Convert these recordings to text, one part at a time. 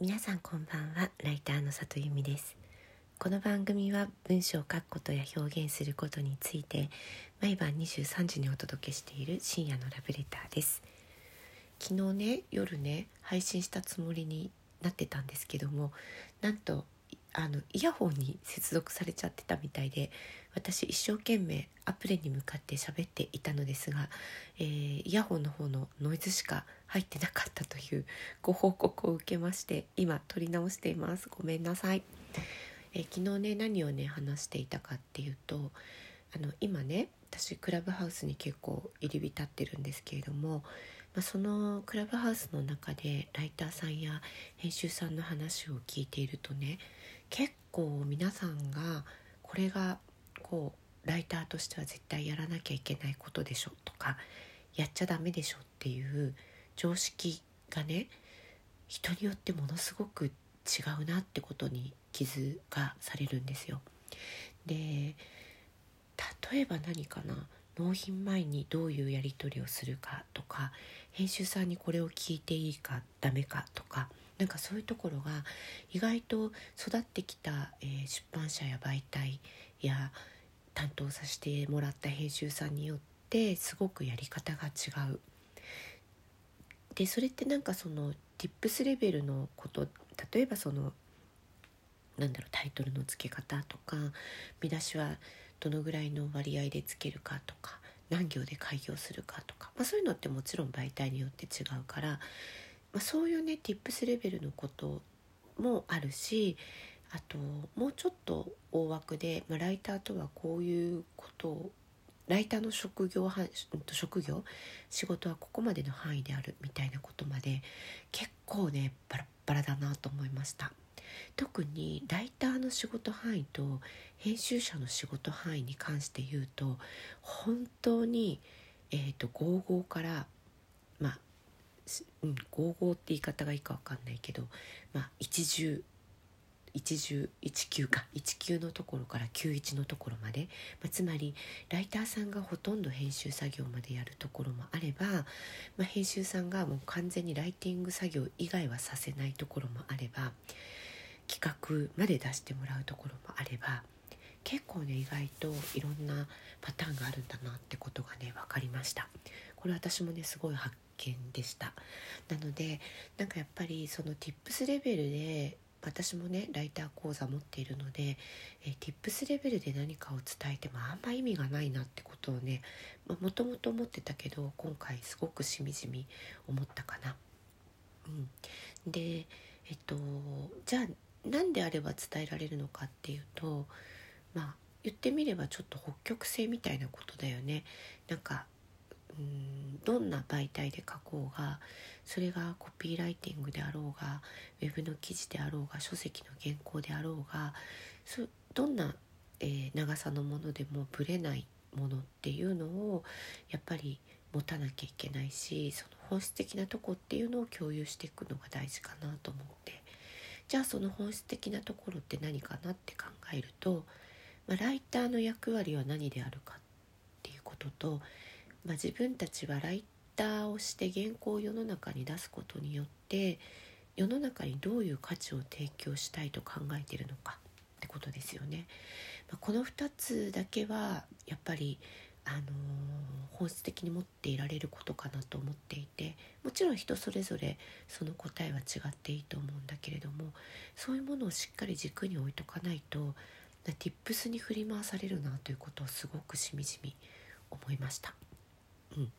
皆さんこんばんは。ライターの里由美です。この番組は文章を書くことや表現することについて毎晩23時にお届けしている深夜のラブレターです。昨日ね夜ね配信したつもりになってたんですけどもなんとあのイヤホンに接続されちゃってたみたいで私一生懸命アプリに向かって喋っていたのですが、えー、イヤホンの方のノイズしか入ってなかったという ご報告を受けまして今撮り直しています。ごめんなさい、えー、昨日ね何をね話していたかっていうとあの今ね私クラブハウスに結構入り浸ってるんですけれども、まあ、そのクラブハウスの中でライターさんや編集さんの話を聞いているとね結構皆さんがこれがこうライターとしては絶対やらなきゃいけないことでしょとかやっちゃダメでしょっていう常識がね人によってものすごく違うなってことに気づかされるんですよ。で例えば何かな納品前にどういうやり取りをするかとか編集さんにこれを聞いていいかダメかとかなんかそういうところが意外と育ってきた、えー、出版社や媒体や担当させてもらった編集さんによってすごくやり方が違う。でそれってなんかその tips レベルのこと例えばそのなんだろうタイトルの付け方とか見出しはどのぐらいの割合でつけるかとか何行で開業するかとか、まあ、そういうのってもちろん媒体によって違うから、まあ、そういうね tips レベルのこともあるしあともうちょっと大枠で、まあ、ライターとはこういうことをライターの職業職業仕事はここまでの範囲であるみたいなことまで結構ねバラバラだなと思いました。特にライターの仕事範囲と編集者の仕事範囲に関して言うと本当に、えーと、55からまあ、うん、55って言い方がいいか分かんないけど、まあ、一重一重一級か一級のところから91のところまで、まあ、つまりライターさんがほとんど編集作業までやるところもあれば、まあ、編集さんがもう完全にライティング作業以外はさせないところもあれば企画まで出してもらうところもあれば結構ね意外といろんなパターンがあるんだなってことがね分かりました。これ私もねすごい発見でした。なのでなんかやっぱりその tips レベルで私もねライター講座持っているので、え、Tips レベルで何かを伝えてもあんま意味がないなってことをねもともと思ってたけど今回すごくしみじみ思ったかな。うん、でえっとじゃあ何であれば伝えられるのかっていうとまあ言ってみればちょっと北極星みたいなことだよね。なんかうんどんな媒体で書こうがそれがコピーライティングであろうがウェブの記事であろうが書籍の原稿であろうがそどんな、えー、長さのものでもぶれないものっていうのをやっぱり持たなきゃいけないしその本質的なとこっていうのを共有していくのが大事かなと思ってじゃあその本質的なところって何かなって考えると、まあ、ライターの役割は何であるかっていうこととまあ、自分たちはライターをして原稿を世の中に出すことによって世の中にどういう価値を提供したいと考えているのかってことですよね。まあ、この2つだけはやっぱりあの、本質的に持っていられることかなと思っていてもちろん人それぞれその答えは違っていいと思うんだけれどもそういうものをしっかり軸に置いとかないと Tips に振り回されるなということをすごくしみじみ思いました。うん。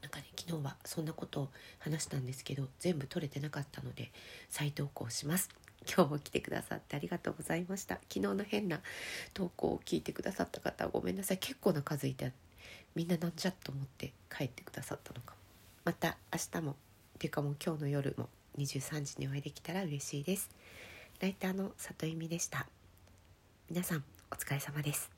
なんかね昨日はそんなことを話したんですけど全部取れてなかったので再投稿します。今日も来てくださってありがとうございました。昨日の変な投稿を聞いてくださった方はごめんなさい。結構な数いてみんななんじゃと思って帰ってくださったのか。また明日もっていうかもう今日の夜も23時にお会いできたら嬉しいです。ライターの里由美でした。皆さんお疲れ様です。